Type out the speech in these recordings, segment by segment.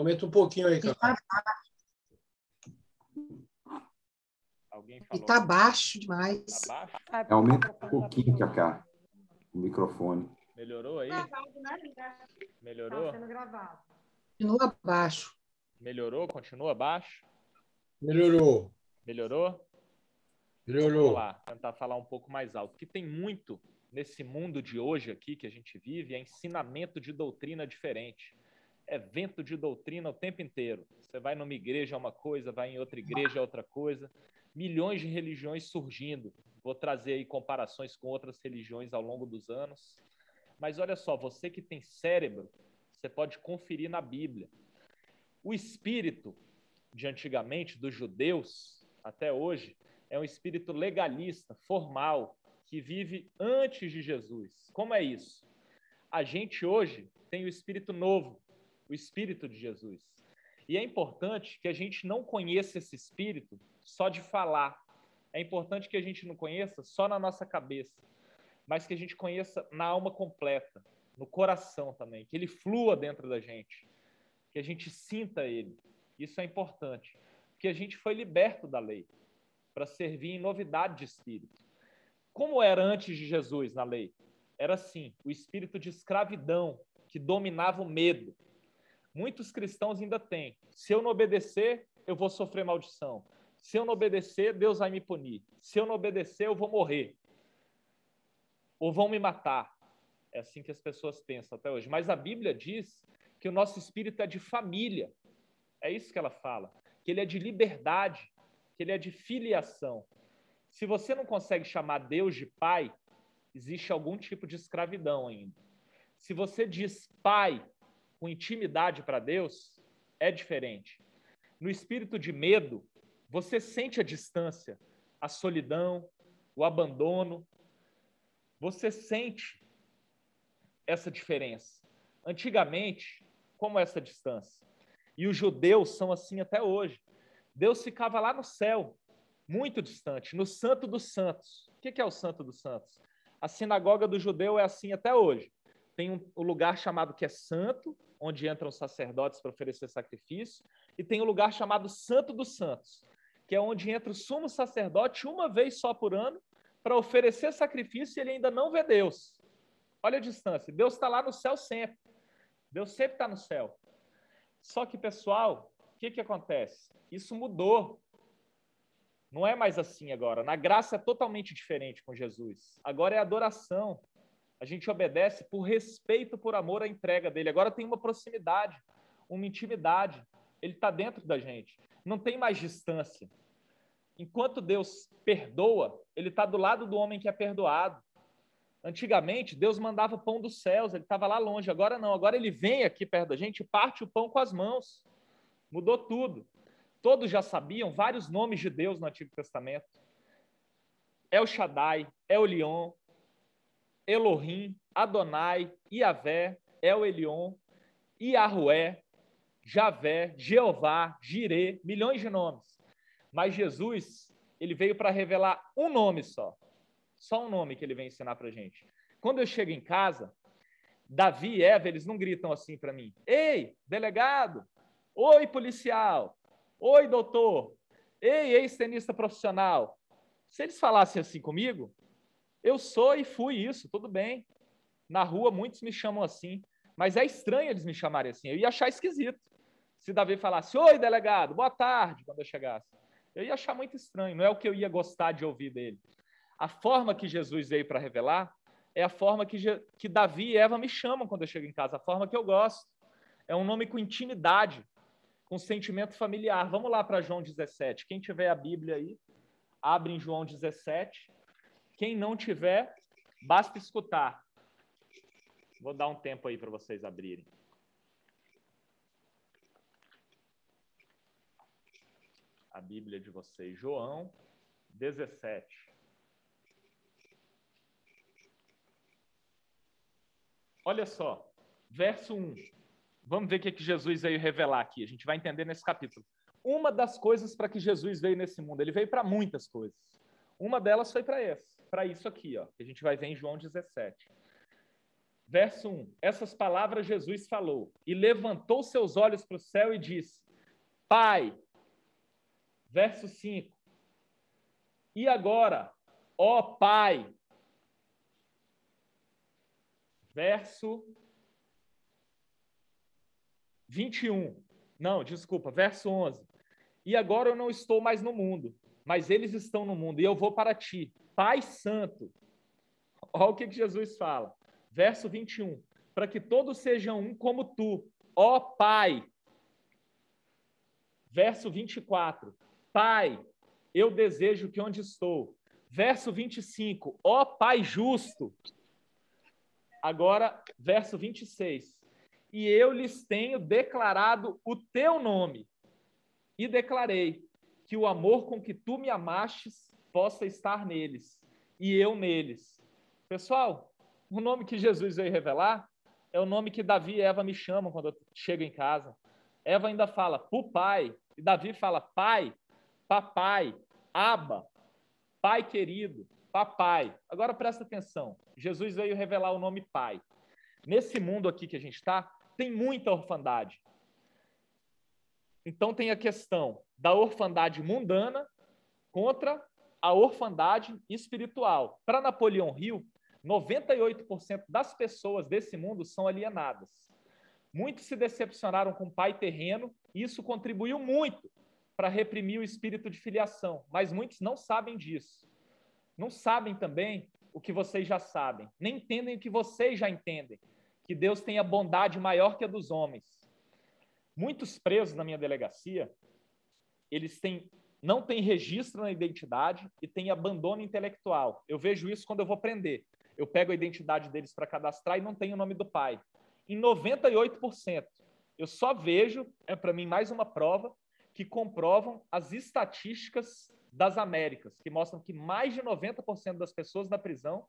Aumenta um pouquinho aí, E cara. tá, e tá baixo demais. Tá baixo? É, Aumenta um pouquinho, Cacá, o microfone. Melhorou aí? Né? Tá Melhorou? sendo gravado. Continua baixo. Melhorou? Continua baixo? Melhorou. Melhorou? Vamos Melhorou. lá, tentar falar um pouco mais alto. Porque tem muito nesse mundo de hoje aqui que a gente vive, é ensinamento de doutrina diferente. É vento de doutrina o tempo inteiro. Você vai numa igreja é uma coisa, vai em outra igreja é outra coisa. Milhões de religiões surgindo. Vou trazer aí comparações com outras religiões ao longo dos anos. Mas olha só, você que tem cérebro, você pode conferir na Bíblia. O espírito de antigamente, dos judeus, até hoje, é um espírito legalista, formal, que vive antes de Jesus. Como é isso? A gente hoje tem o espírito novo, o espírito de Jesus. E é importante que a gente não conheça esse espírito só de falar. É importante que a gente não conheça só na nossa cabeça, mas que a gente conheça na alma completa, no coração também, que ele flua dentro da gente, que a gente sinta ele. Isso é importante, porque a gente foi liberto da lei para servir em novidade de espírito. Como era antes de Jesus na lei? Era assim, o espírito de escravidão que dominava o medo. Muitos cristãos ainda têm. Se eu não obedecer, eu vou sofrer maldição. Se eu não obedecer, Deus vai me punir. Se eu não obedecer, eu vou morrer. Ou vão me matar. É assim que as pessoas pensam até hoje. Mas a Bíblia diz que o nosso espírito é de família. É isso que ela fala. Que ele é de liberdade, que ele é de filiação. Se você não consegue chamar Deus de pai, existe algum tipo de escravidão ainda. Se você diz pai com intimidade para Deus, é diferente. No espírito de medo, você sente a distância, a solidão, o abandono. Você sente essa diferença. Antigamente, como essa distância? E os judeus são assim até hoje. Deus ficava lá no céu, muito distante, no Santo dos Santos. O que é o Santo dos Santos? A sinagoga do judeu é assim até hoje. Tem um, um lugar chamado que é Santo, onde entram sacerdotes para oferecer sacrifício, e tem um lugar chamado Santo dos Santos, que é onde entra o sumo sacerdote uma vez só por ano para oferecer sacrifício e ele ainda não vê Deus. Olha a distância. Deus está lá no céu sempre. Deus sempre está no céu. Só que, pessoal, o que, que acontece? Isso mudou. Não é mais assim agora. Na graça é totalmente diferente com Jesus. Agora é adoração. A gente obedece por respeito, por amor à entrega dele. Agora tem uma proximidade, uma intimidade. Ele está dentro da gente. Não tem mais distância. Enquanto Deus perdoa, ele está do lado do homem que é perdoado. Antigamente, Deus mandava pão dos céus, ele estava lá longe. Agora não, agora ele vem aqui perto da gente e parte o pão com as mãos. Mudou tudo. Todos já sabiam vários nomes de Deus no Antigo Testamento. El Shaddai, El Elion, Elohim, Adonai, Iavé, El Elion, Iahué, Javé, Jeová, Jirê, milhões de nomes. Mas Jesus, ele veio para revelar um nome só. Só um nome que ele vem ensinar para gente. Quando eu chego em casa, Davi e Eva, eles não gritam assim para mim: Ei, delegado! Oi, policial! Oi, doutor! Ei, ex-tenista profissional! Se eles falassem assim comigo, eu sou e fui isso, tudo bem. Na rua, muitos me chamam assim, mas é estranho eles me chamarem assim. Eu ia achar esquisito. Se Davi falasse: Oi, delegado, boa tarde, quando eu chegasse. Eu ia achar muito estranho, não é o que eu ia gostar de ouvir dele. A forma que Jesus veio para revelar é a forma que, que Davi e Eva me chamam quando eu chego em casa, a forma que eu gosto. É um nome com intimidade, com sentimento familiar. Vamos lá para João 17. Quem tiver a Bíblia aí, abre em João 17. Quem não tiver, basta escutar. Vou dar um tempo aí para vocês abrirem. A Bíblia de vocês, João 17. Olha só, verso 1. Vamos ver o que, que Jesus veio revelar aqui. A gente vai entender nesse capítulo. Uma das coisas para que Jesus veio nesse mundo, ele veio para muitas coisas. Uma delas foi para esse, para isso aqui, ó, a gente vai ver em João 17. Verso 1. Essas palavras Jesus falou e levantou seus olhos para o céu e disse: Pai. Verso 5. E agora, ó Pai. Verso 21. Não, desculpa, verso 11. E agora eu não estou mais no mundo, mas eles estão no mundo e eu vou para ti, Pai Santo. Olha o que, Jesus fala. Verso 21. Para que todos sejam um como tu, ó Pai. Verso 24. Pai, eu desejo que onde estou. Verso 25. Ó Pai justo. Agora, verso 26 e eu lhes tenho declarado o teu nome. E declarei que o amor com que tu me amastes possa estar neles, e eu neles. Pessoal, o nome que Jesus veio revelar é o nome que Davi e Eva me chamam quando eu chego em casa. Eva ainda fala, pai, e Davi fala, pai, papai, aba, pai querido, papai. Agora presta atenção, Jesus veio revelar o nome pai. Nesse mundo aqui que a gente está, tem muita orfandade. Então tem a questão da orfandade mundana contra a orfandade espiritual. Para Napoleão Hill, 98% das pessoas desse mundo são alienadas. Muitos se decepcionaram com o pai terreno, e isso contribuiu muito para reprimir o espírito de filiação, mas muitos não sabem disso. Não sabem também o que vocês já sabem, nem entendem o que vocês já entendem, que Deus tenha bondade maior que a dos homens. Muitos presos na minha delegacia, eles têm não têm registro na identidade e têm abandono intelectual. Eu vejo isso quando eu vou prender. Eu pego a identidade deles para cadastrar e não tenho o nome do pai. Em 98%. Eu só vejo, é para mim mais uma prova, que comprovam as estatísticas das Américas, que mostram que mais de 90% das pessoas na prisão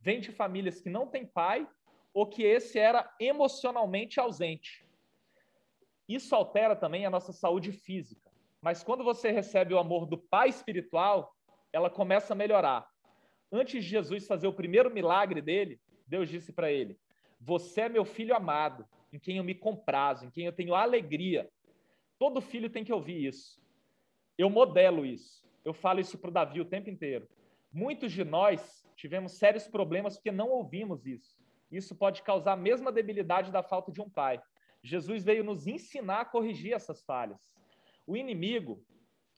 vêm de famílias que não têm pai ou que esse era emocionalmente ausente. Isso altera também a nossa saúde física. Mas quando você recebe o amor do Pai espiritual, ela começa a melhorar. Antes de Jesus fazer o primeiro milagre dele, Deus disse para ele: Você é meu filho amado, em quem eu me comprazo, em quem eu tenho alegria. Todo filho tem que ouvir isso. Eu modelo isso. Eu falo isso para o Davi o tempo inteiro. Muitos de nós tivemos sérios problemas porque não ouvimos isso. Isso pode causar a mesma debilidade da falta de um pai. Jesus veio nos ensinar a corrigir essas falhas. O inimigo,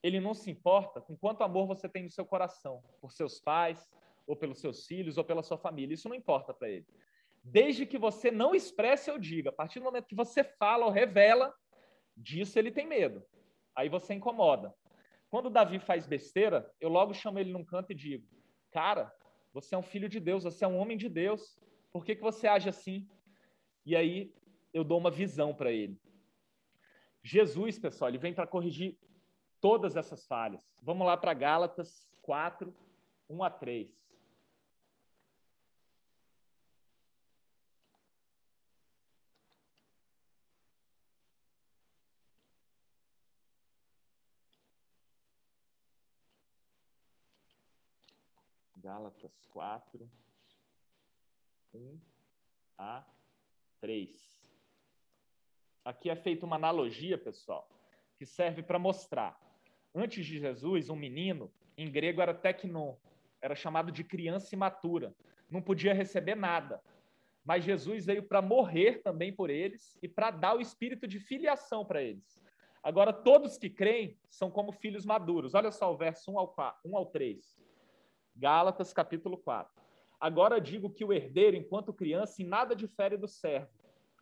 ele não se importa com quanto amor você tem no seu coração, por seus pais, ou pelos seus filhos, ou pela sua família. Isso não importa para ele. Desde que você não expresse ou diga, a partir do momento que você fala ou revela, disso ele tem medo. Aí você incomoda. Quando Davi faz besteira, eu logo chamo ele num canto e digo: Cara, você é um filho de Deus, você é um homem de Deus. Por que, que você age assim? E aí eu dou uma visão para ele. Jesus, pessoal, ele vem para corrigir todas essas falhas. Vamos lá para Gálatas 4, 1 a 3. Gálatas 4, 1 a 3. Aqui é feita uma analogia, pessoal, que serve para mostrar. Antes de Jesus, um menino, em grego era teknon, era chamado de criança imatura, não podia receber nada. Mas Jesus veio para morrer também por eles e para dar o espírito de filiação para eles. Agora, todos que creem são como filhos maduros. Olha só o verso 1 ao, 4, 1 ao 3. Gálatas, capítulo 4. Agora digo que o herdeiro, enquanto criança, em nada difere do servo,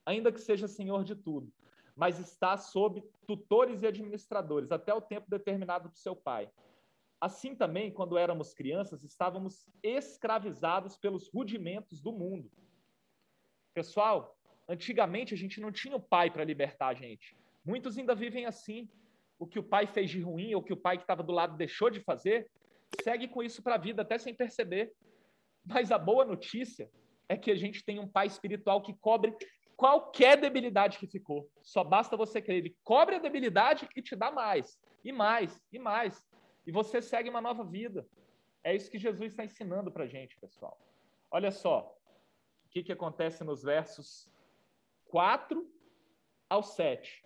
ainda que seja senhor de tudo, mas está sob tutores e administradores até o tempo determinado do seu pai. Assim também, quando éramos crianças, estávamos escravizados pelos rudimentos do mundo. Pessoal, antigamente a gente não tinha o pai para libertar a gente. Muitos ainda vivem assim. O que o pai fez de ruim ou que o pai que estava do lado deixou de fazer, segue com isso para a vida, até sem perceber. Mas a boa notícia é que a gente tem um pai espiritual que cobre qualquer debilidade que ficou. Só basta você crer. Ele cobre a debilidade e te dá mais, e mais, e mais. E você segue uma nova vida. É isso que Jesus está ensinando para a gente, pessoal. Olha só. que, que acontece nos versos 4 ao 7?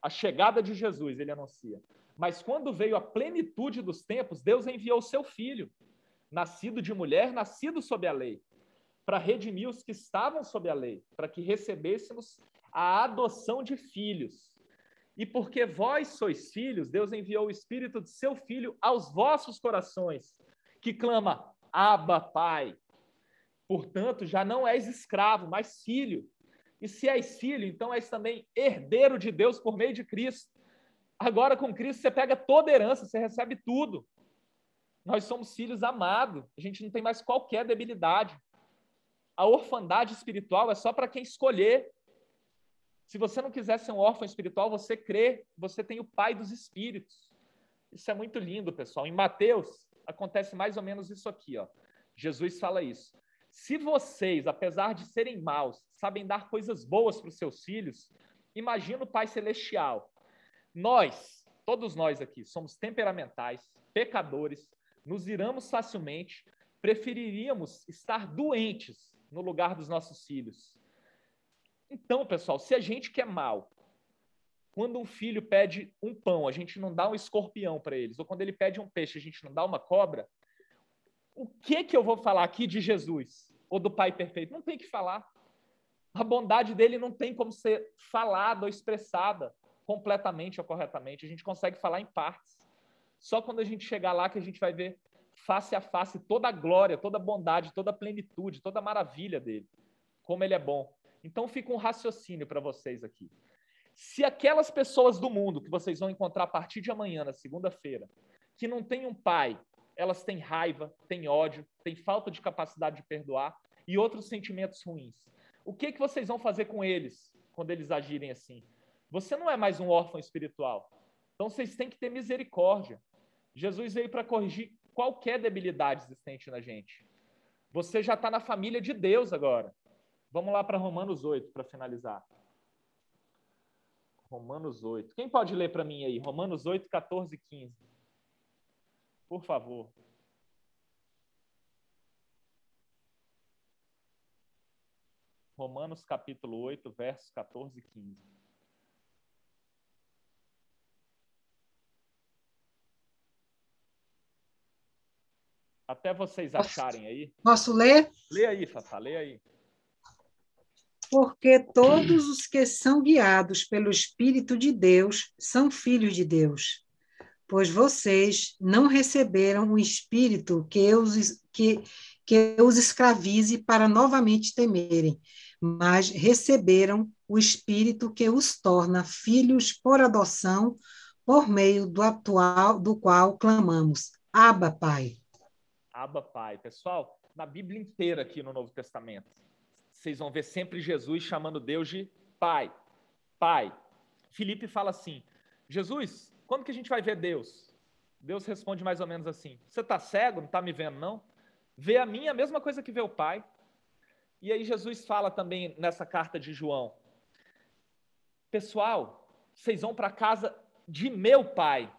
A chegada de Jesus, ele anuncia. Mas quando veio a plenitude dos tempos, Deus enviou o seu filho, nascido de mulher, nascido sob a lei, para redimir os que estavam sob a lei, para que recebêssemos a adoção de filhos. E porque vós sois filhos, Deus enviou o Espírito de seu Filho aos vossos corações, que clama, Abba, Pai. Portanto, já não és escravo, mas filho. E se és filho, então és também herdeiro de Deus por meio de Cristo. Agora, com Cristo, você pega toda herança, você recebe tudo. Nós somos filhos amados, a gente não tem mais qualquer debilidade. A orfandade espiritual é só para quem escolher. Se você não quiser ser um órfão espiritual, você crê, você tem o Pai dos Espíritos. Isso é muito lindo, pessoal. Em Mateus, acontece mais ou menos isso aqui. Ó. Jesus fala isso. Se vocês, apesar de serem maus, sabem dar coisas boas para os seus filhos, imagina o Pai Celestial. Nós, todos nós aqui, somos temperamentais, pecadores, nos iramos facilmente, preferiríamos estar doentes no lugar dos nossos filhos. Então, pessoal, se a gente quer mal, quando um filho pede um pão, a gente não dá um escorpião para eles, ou quando ele pede um peixe, a gente não dá uma cobra, o que que eu vou falar aqui de Jesus ou do Pai perfeito? Não tem que falar. A bondade dele não tem como ser falada ou expressada completamente ou corretamente. A gente consegue falar em partes. Só quando a gente chegar lá que a gente vai ver face a face toda a glória, toda a bondade, toda a plenitude, toda a maravilha dele. Como ele é bom. Então fica um raciocínio para vocês aqui. Se aquelas pessoas do mundo que vocês vão encontrar a partir de amanhã, na segunda-feira, que não têm um pai elas têm raiva, têm ódio, têm falta de capacidade de perdoar e outros sentimentos ruins. O que, que vocês vão fazer com eles quando eles agirem assim? Você não é mais um órfão espiritual. Então vocês têm que ter misericórdia. Jesus veio para corrigir qualquer debilidade existente na gente. Você já está na família de Deus agora. Vamos lá para Romanos 8 para finalizar. Romanos 8. Quem pode ler para mim aí? Romanos 8, 14 e 15. Por favor. Romanos capítulo 8, versos 14 e 15. Até vocês acharem aí. Posso ler? Lê aí, Fafá, lê aí. Porque todos os que são guiados pelo Espírito de Deus são filhos de Deus pois vocês não receberam o espírito que os, que, que os escravize para novamente temerem, mas receberam o espírito que os torna filhos por adoção, por meio do atual do qual clamamos: Abba, Pai. Abba, Pai. Pessoal, na Bíblia inteira aqui no Novo Testamento, vocês vão ver sempre Jesus chamando Deus de Pai. Pai. Filipe fala assim: Jesus, quando que a gente vai ver Deus? Deus responde mais ou menos assim: Você está cego? Não está me vendo, não? Vê a mim a mesma coisa que vê o Pai. E aí Jesus fala também nessa carta de João: Pessoal, vocês vão para casa de meu Pai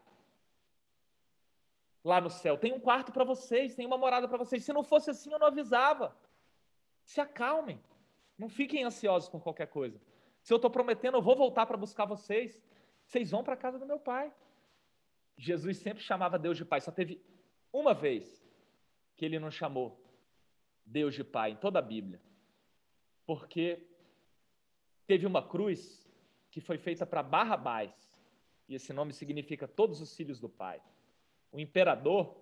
lá no céu. Tem um quarto para vocês, tem uma morada para vocês. Se não fosse assim, eu não avisava. Se acalmem. Não fiquem ansiosos com qualquer coisa. Se eu estou prometendo, eu vou voltar para buscar vocês. Vocês vão para a casa do meu pai. Jesus sempre chamava Deus de pai, só teve uma vez que ele não chamou Deus de pai em toda a Bíblia. Porque teve uma cruz que foi feita para Barrabás, e esse nome significa todos os filhos do pai. O imperador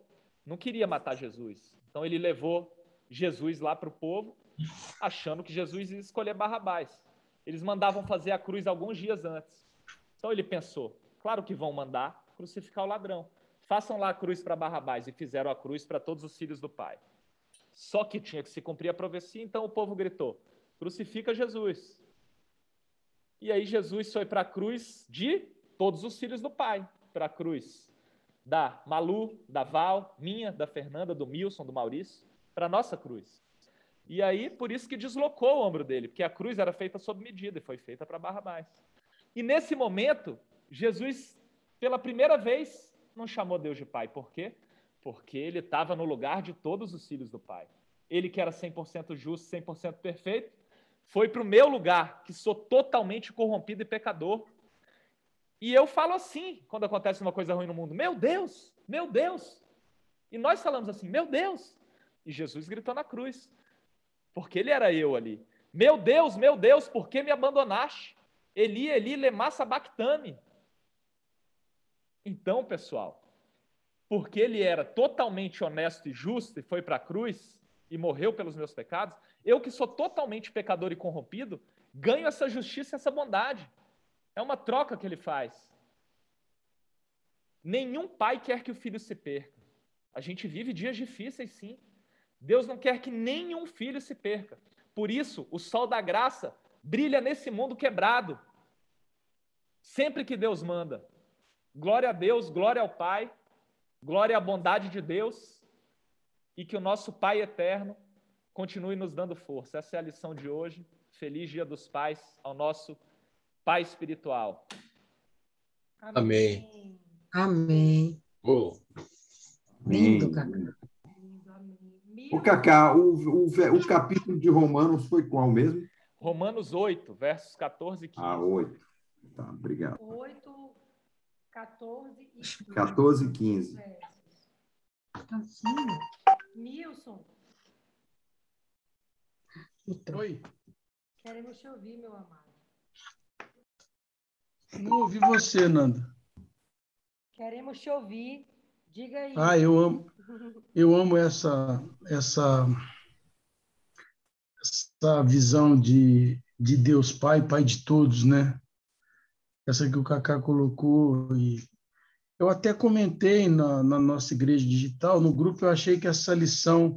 não queria matar Jesus, então ele levou Jesus lá para o povo, achando que Jesus ia escolher Barrabás. Eles mandavam fazer a cruz alguns dias antes. Então ele pensou: claro que vão mandar crucificar o ladrão. Façam lá a cruz para Barrabás. E fizeram a cruz para todos os filhos do pai. Só que tinha que se cumprir a profecia, então o povo gritou: crucifica Jesus. E aí Jesus foi para a cruz de todos os filhos do pai, para a cruz da Malu, da Val, minha, da Fernanda, do Milson, do Maurício, para nossa cruz. E aí, por isso que deslocou o ombro dele, porque a cruz era feita sob medida e foi feita para Barrabás. E nesse momento, Jesus, pela primeira vez, não chamou Deus de Pai. Por quê? Porque ele estava no lugar de todos os filhos do Pai. ele que era 100% justo, 100% perfeito, foi para o meu lugar, que sou totalmente corrompido e pecador. E eu falo assim, quando acontece uma coisa ruim no mundo: Meu Deus, meu Deus. E nós falamos assim: Meu Deus. E Jesus gritou na cruz, porque ele era eu ali. Meu Deus, meu Deus, por que me abandonaste? Eli, Eli, lema sabachthani. Então, pessoal, porque ele era totalmente honesto e justo e foi para a cruz e morreu pelos meus pecados, eu que sou totalmente pecador e corrompido, ganho essa justiça e essa bondade. É uma troca que ele faz. Nenhum pai quer que o filho se perca. A gente vive dias difíceis, sim. Deus não quer que nenhum filho se perca. Por isso, o sol da graça brilha nesse mundo quebrado. Sempre que Deus manda. Glória a Deus, glória ao Pai, glória à bondade de Deus e que o nosso Pai eterno continue nos dando força. Essa é a lição de hoje. Feliz Dia dos Pais ao nosso Pai espiritual. Amém. Amém. Oh. Lindo, Cacá. O Cacá, o, o, o, capítulo de Romanos foi qual mesmo? Romanos 8, versos 14 e 15. Ah, 8. Tá, obrigado. 8, 14 e 15. 14 e 15. Assim. Nilson, Oi, queremos te ouvir, meu amado. Não ouvi você, Nanda. Queremos te ouvir. Diga aí. Ah, eu amo, eu amo essa, essa, essa visão de, de Deus Pai, Pai de todos, né? Essa que o Cacá colocou. E eu até comentei na, na nossa igreja digital, no grupo, eu achei que essa lição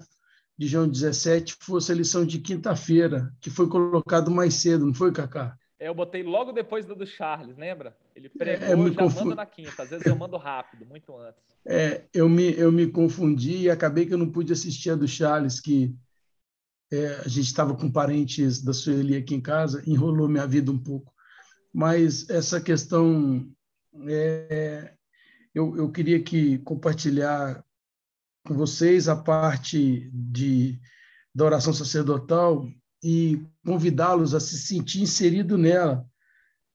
de João 17 fosse a lição de quinta-feira, que foi colocado mais cedo, não foi, Cacá? Eu botei logo depois do do Charles, lembra? Ele pregou, É, me já confu- manda na quinta. Às vezes eu mando rápido, muito antes. É, eu me, eu me confundi e acabei que eu não pude assistir a do Charles, que é, a gente estava com parentes da Sueli aqui em casa, enrolou minha vida um pouco. Mas essa questão, é, eu, eu queria que compartilhar com vocês a parte de, da oração sacerdotal e convidá-los a se sentir inserido nela,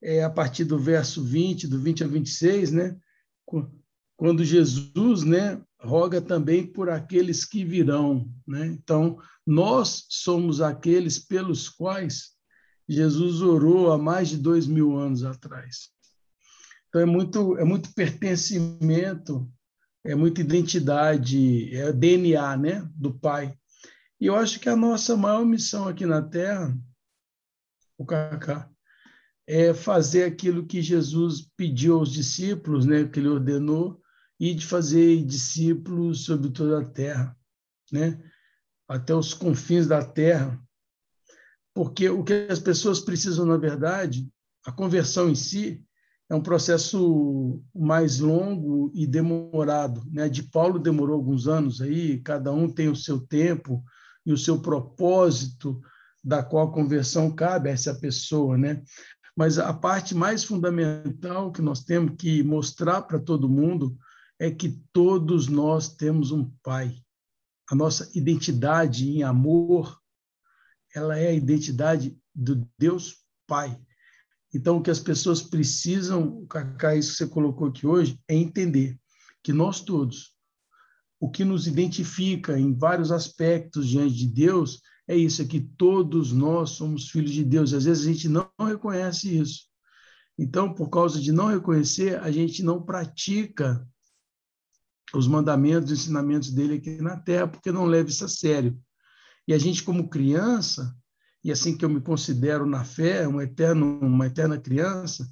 é, a partir do verso 20, do 20 a 26, né? Qu- quando Jesus, né, roga também por aqueles que virão, né? Então, nós somos aqueles pelos quais Jesus orou há mais de dois mil anos atrás. Então, é muito, é muito pertencimento, é muita identidade, é DNA, né, do Pai. E eu acho que a nossa maior missão aqui na Terra, o Cacá, é fazer aquilo que Jesus pediu aos discípulos, né, que ele ordenou, e de fazer discípulos sobre toda a terra, né, até os confins da terra. Porque o que as pessoas precisam, na verdade, a conversão em si é um processo mais longo e demorado, né? De Paulo demorou alguns anos aí, cada um tem o seu tempo e o seu propósito da qual a conversão cabe a essa pessoa, né? Mas a parte mais fundamental que nós temos que mostrar para todo mundo é que todos nós temos um pai. A nossa identidade em amor, ela é a identidade do Deus Pai. Então, o que as pessoas precisam, Cacá, isso que você colocou aqui hoje, é entender que nós todos, o que nos identifica em vários aspectos diante de Deus, é isso, é que todos nós somos filhos de Deus. Às vezes a gente não reconhece isso. Então, por causa de não reconhecer, a gente não pratica os mandamentos, os ensinamentos dele aqui na Terra, porque não leva isso a sério. E a gente, como criança, e assim que eu me considero na fé, um eterno, uma eterna criança,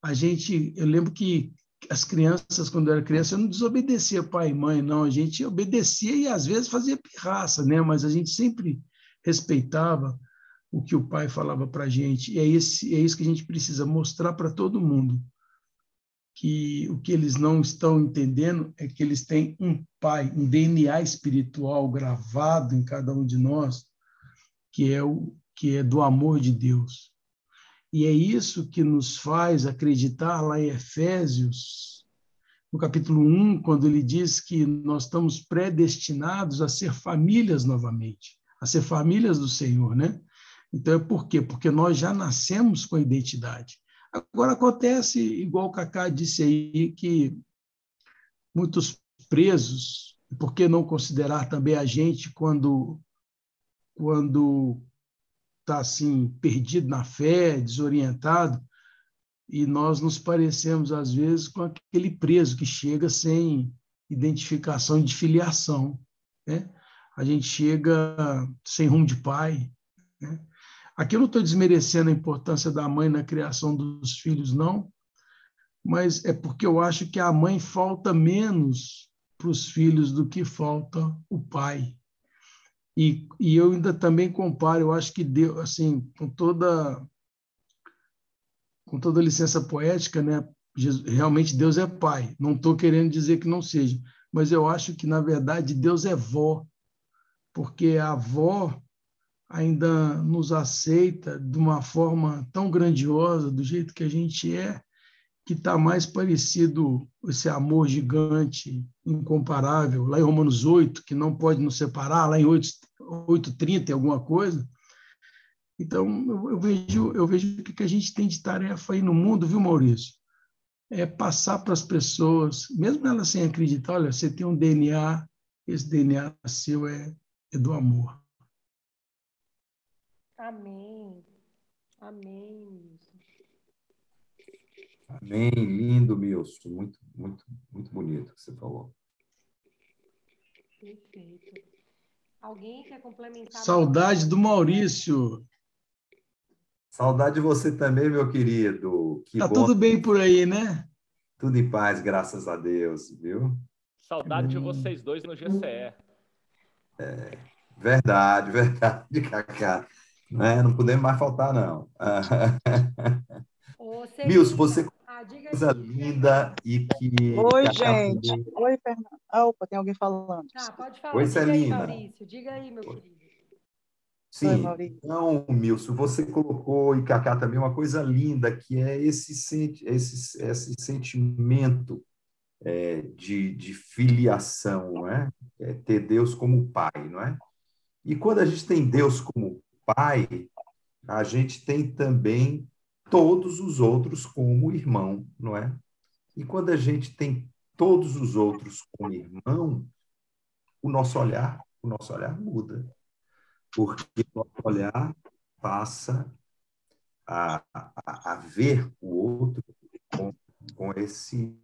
a gente, eu lembro que as crianças, quando eu era criança, eu não desobedecia pai e mãe, não, a gente obedecia e às vezes fazia pirraça, né? mas a gente sempre respeitava o que o pai falava para a gente, e é, esse, é isso que a gente precisa mostrar para todo mundo, que o que eles não estão entendendo é que eles têm um pai, um DNA espiritual gravado em cada um de nós, que é o que é do amor de Deus. E é isso que nos faz acreditar lá em Efésios, no capítulo 1, quando ele diz que nós estamos predestinados a ser famílias novamente, a ser famílias do Senhor, né? Então, é por quê? Porque nós já nascemos com a identidade. Agora, acontece, igual o Cacá disse aí, que muitos presos, por que não considerar também a gente quando quando está assim perdido na fé, desorientado, e nós nos parecemos às vezes com aquele preso que chega sem identificação de filiação, né? A gente chega sem rumo de pai, né? Aqui eu não estou desmerecendo a importância da mãe na criação dos filhos, não, mas é porque eu acho que a mãe falta menos para os filhos do que falta o pai. E, e eu ainda também comparo, eu acho que Deus, assim, com toda com toda licença poética, né? Jesus, realmente Deus é pai. Não estou querendo dizer que não seja, mas eu acho que na verdade Deus é vó, porque a avó ainda nos aceita de uma forma tão grandiosa, do jeito que a gente é, que está mais parecido esse amor gigante, incomparável, lá em Romanos 8, que não pode nos separar, lá em 8,30 alguma coisa. Então, eu, eu, vejo, eu vejo que a gente tem de tarefa aí no mundo, viu, Maurício? É passar para as pessoas, mesmo elas sem acreditar, olha, você tem um DNA, esse DNA seu é, é do amor. Amém. Amém. Amém. Lindo, Milson. Muito, muito, muito bonito que você falou. Perfeito. Alguém quer complementar? Saudade do Maurício. Saudade de você também, meu querido. Que tá bom. tudo bem por aí, né? Tudo em paz, graças a Deus, viu? Saudade hum. de vocês dois no GCE. É, verdade, verdade, Cacá. Né? Não podemos mais faltar, não. Milson, você ah, coisa linda e que. Oi, gente. Oi, Fernando. Ah, opa, tem alguém falando. Tá, pode falar. Oi, diga Celina. Aí, Maurício. Diga aí, meu querido. Sim, Oi, então, Milson, você colocou, e Cacá também, uma coisa linda, que é esse, esse, esse sentimento é, de, de filiação, não é? é? Ter Deus como pai, não é? E quando a gente tem Deus como pai, a gente tem também todos os outros como irmão, não é? E quando a gente tem todos os outros como irmão, o nosso olhar, o nosso olhar muda. Porque o nosso olhar passa a, a, a ver o outro com, com esse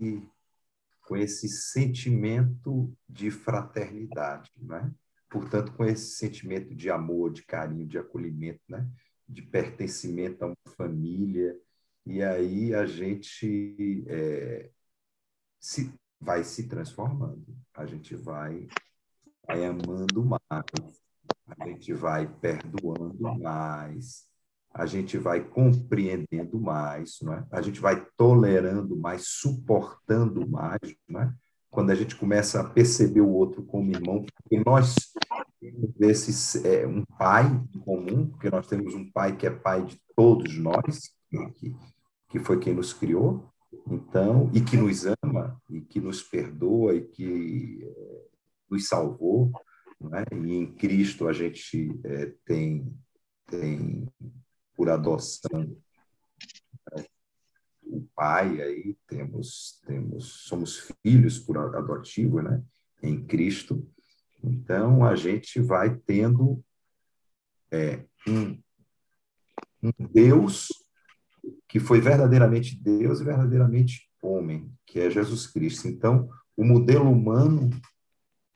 com esse sentimento de fraternidade, não é? portanto, com esse sentimento de amor, de carinho, de acolhimento, né? De pertencimento a uma família. E aí a gente é, se, vai se transformando, a gente vai, vai amando mais, a gente vai perdoando mais, a gente vai compreendendo mais, não é? a gente vai tolerando mais, suportando mais. Não é? quando a gente começa a perceber o outro como irmão, porque nós esse, é, um pai comum, porque nós temos um pai que é pai de todos nós, né, que, que foi quem nos criou, então, e que nos ama, e que nos perdoa, e que é, nos salvou, né? e em Cristo a gente é, tem, tem por adoção o pai aí temos temos somos filhos por adotivo, né? Em Cristo. Então a gente vai tendo é, um, um Deus que foi verdadeiramente Deus e verdadeiramente homem, que é Jesus Cristo. Então o modelo humano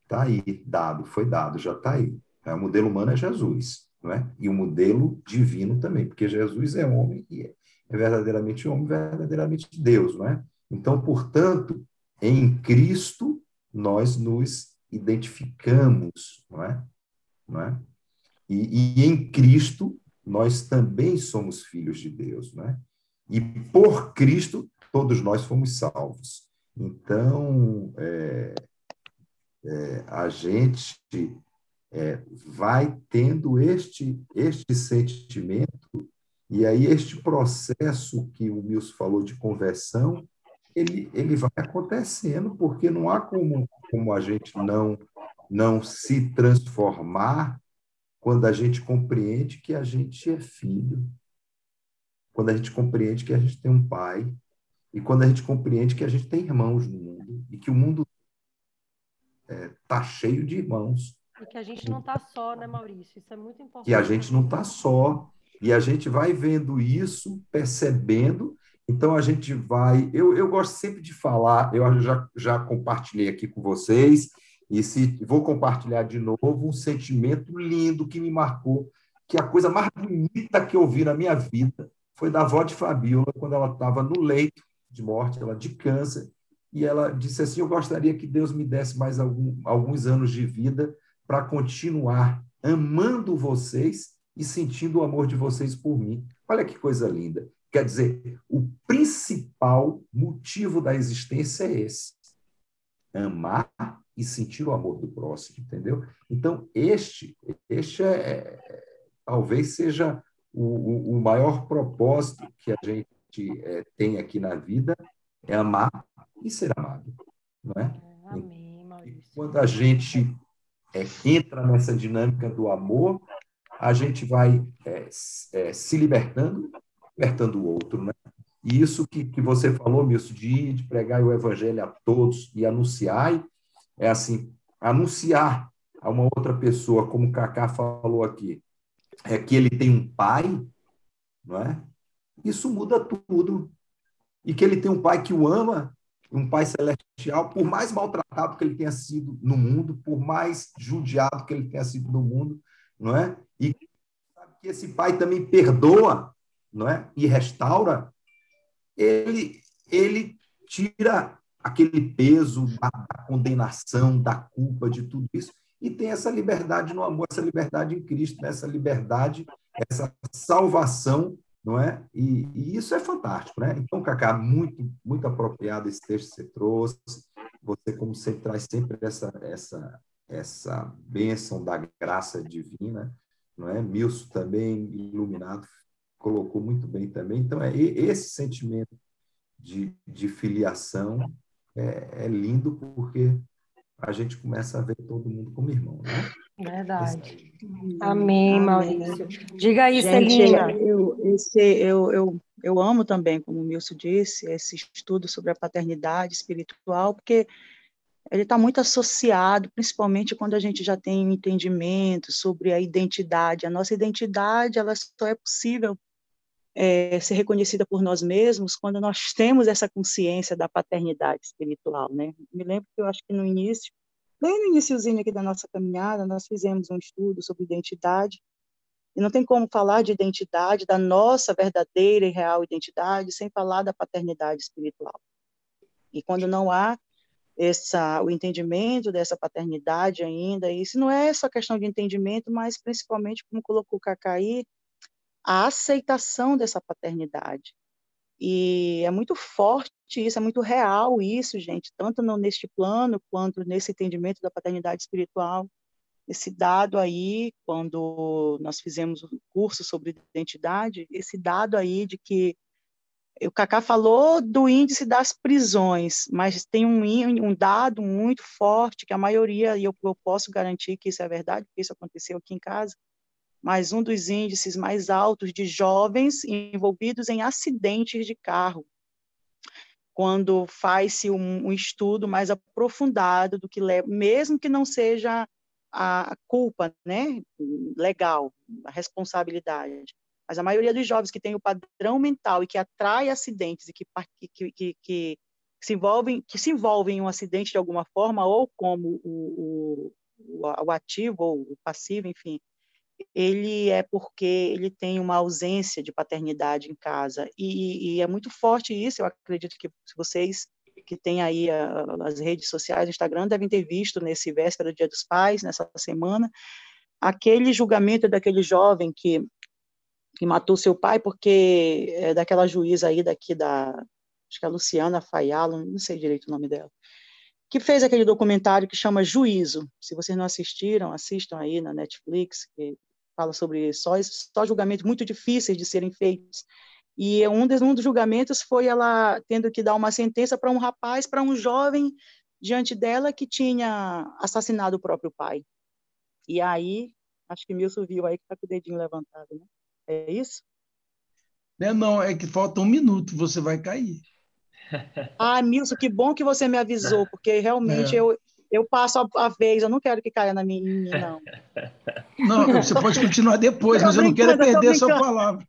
está aí dado, foi dado, já está aí. É, o modelo humano é Jesus, não é? E o modelo divino também, porque Jesus é homem e é é verdadeiramente homem, verdadeiramente Deus, não é? Então, portanto, em Cristo nós nos identificamos, não é? Não é? E, e em Cristo nós também somos filhos de Deus, não é? E por Cristo todos nós fomos salvos. Então, é, é, a gente é, vai tendo este, este sentimento e aí, este processo que o Milson falou de conversão, ele, ele vai acontecendo, porque não há como, como a gente não, não se transformar quando a gente compreende que a gente é filho, quando a gente compreende que a gente tem um pai, e quando a gente compreende que a gente tem irmãos no mundo, e que o mundo está é, tá cheio de irmãos. E que a gente não está só, né, Maurício? Isso é muito importante. E a gente não está só. E a gente vai vendo isso, percebendo, então a gente vai. Eu, eu gosto sempre de falar, eu já, já compartilhei aqui com vocês, e se vou compartilhar de novo um sentimento lindo que me marcou, que a coisa mais bonita que eu vi na minha vida foi da avó de Fabiola, quando ela estava no leito de morte, ela de câncer, e ela disse assim: Eu gostaria que Deus me desse mais algum, alguns anos de vida para continuar amando vocês e sentindo o amor de vocês por mim. Olha que coisa linda. Quer dizer, o principal motivo da existência é esse: amar e sentir o amor do próximo, entendeu? Então, este, este é, é talvez seja o, o, maior propósito que a gente é, tem aqui na vida, é amar e ser amado, não é? Amém, Maurício. quando a gente é, entra nessa dinâmica do amor, a gente vai é, é, se libertando libertando o outro, né? E isso que, que você falou, Milson, de, de pregar o evangelho a todos e anunciar, é assim, anunciar a uma outra pessoa, como o Cacá falou aqui, é que ele tem um pai, não é? Isso muda tudo. E que ele tem um pai que o ama, um pai celestial, por mais maltratado que ele tenha sido no mundo, por mais judiado que ele tenha sido no mundo, não é? E que esse pai também perdoa não é? e restaura, ele, ele tira aquele peso da, condenação, da culpa, de tudo isso, e tem essa liberdade no amor, essa liberdade em Cristo, essa liberdade, essa salvação, não é? E, e, isso é fantástico, né? Então, Cacá, muito, muito apropriado esse texto que você trouxe. Você, como sempre, traz sempre essa, essa, essa bênção da graça divina, não é? Milson também iluminado colocou muito bem também. Então, é esse sentimento de, de filiação é, é lindo porque a gente começa a ver todo mundo como irmão, né? Verdade. Amém, Amém, Maurício. Diga aí, gente, Celina. Eu, esse, eu, eu, eu amo também, como o Milson disse, esse estudo sobre a paternidade espiritual, porque ele está muito associado, principalmente quando a gente já tem um entendimento sobre a identidade. A nossa identidade, ela só é possível é, ser reconhecida por nós mesmos quando nós temos essa consciência da paternidade espiritual, né? Me lembro que eu acho que no início, bem no iníciozinho aqui da nossa caminhada, nós fizemos um estudo sobre identidade, e não tem como falar de identidade, da nossa verdadeira e real identidade, sem falar da paternidade espiritual. E quando não há essa, o entendimento dessa paternidade ainda, isso não é só questão de entendimento, mas principalmente, como colocou o Cacaí, a aceitação dessa paternidade. E é muito forte isso, é muito real isso, gente, tanto no, neste plano quanto nesse entendimento da paternidade espiritual. Esse dado aí, quando nós fizemos o um curso sobre identidade, esse dado aí de que o Cacá falou do índice das prisões, mas tem um, um dado muito forte que a maioria, e eu, eu posso garantir que isso é verdade, porque isso aconteceu aqui em casa, mas um dos índices mais altos de jovens envolvidos em acidentes de carro, quando faz-se um, um, estudo mais aprofundado do que leva, mesmo que não seja a culpa, né, legal, a responsabilidade. Mas a maioria dos jovens que tem o padrão mental e que atrai acidentes e que, que, que, que se envolvem que se envolvem em um acidente de alguma forma ou como o, o, o ativo ou o passivo, enfim, ele é porque ele tem uma ausência de paternidade em casa. E, e é muito forte isso, eu acredito que vocês que têm aí a, as redes sociais, Instagram, devem ter visto nesse véspera do Dia dos Pais, nessa semana, aquele julgamento daquele jovem que, que matou seu pai, porque é daquela juíza aí daqui da, acho que é a Luciana Faialo, não sei direito o nome dela, que fez aquele documentário que chama Juízo. Se vocês não assistiram, assistam aí na Netflix, que fala sobre só, só julgamentos muito difíceis de serem feitos. E um dos, um dos julgamentos foi ela tendo que dar uma sentença para um rapaz, para um jovem diante dela que tinha assassinado o próprio pai. E aí, acho que Milson viu aí que está com o dedinho levantado, né? É isso? Não, não, é que falta um minuto, você vai cair. Ah, Milson, que bom que você me avisou, porque realmente é. eu, eu passo a, a, vez, eu não quero que caia na minha, não. Não, você pode continuar depois, mas eu não quero perder a sua palavra.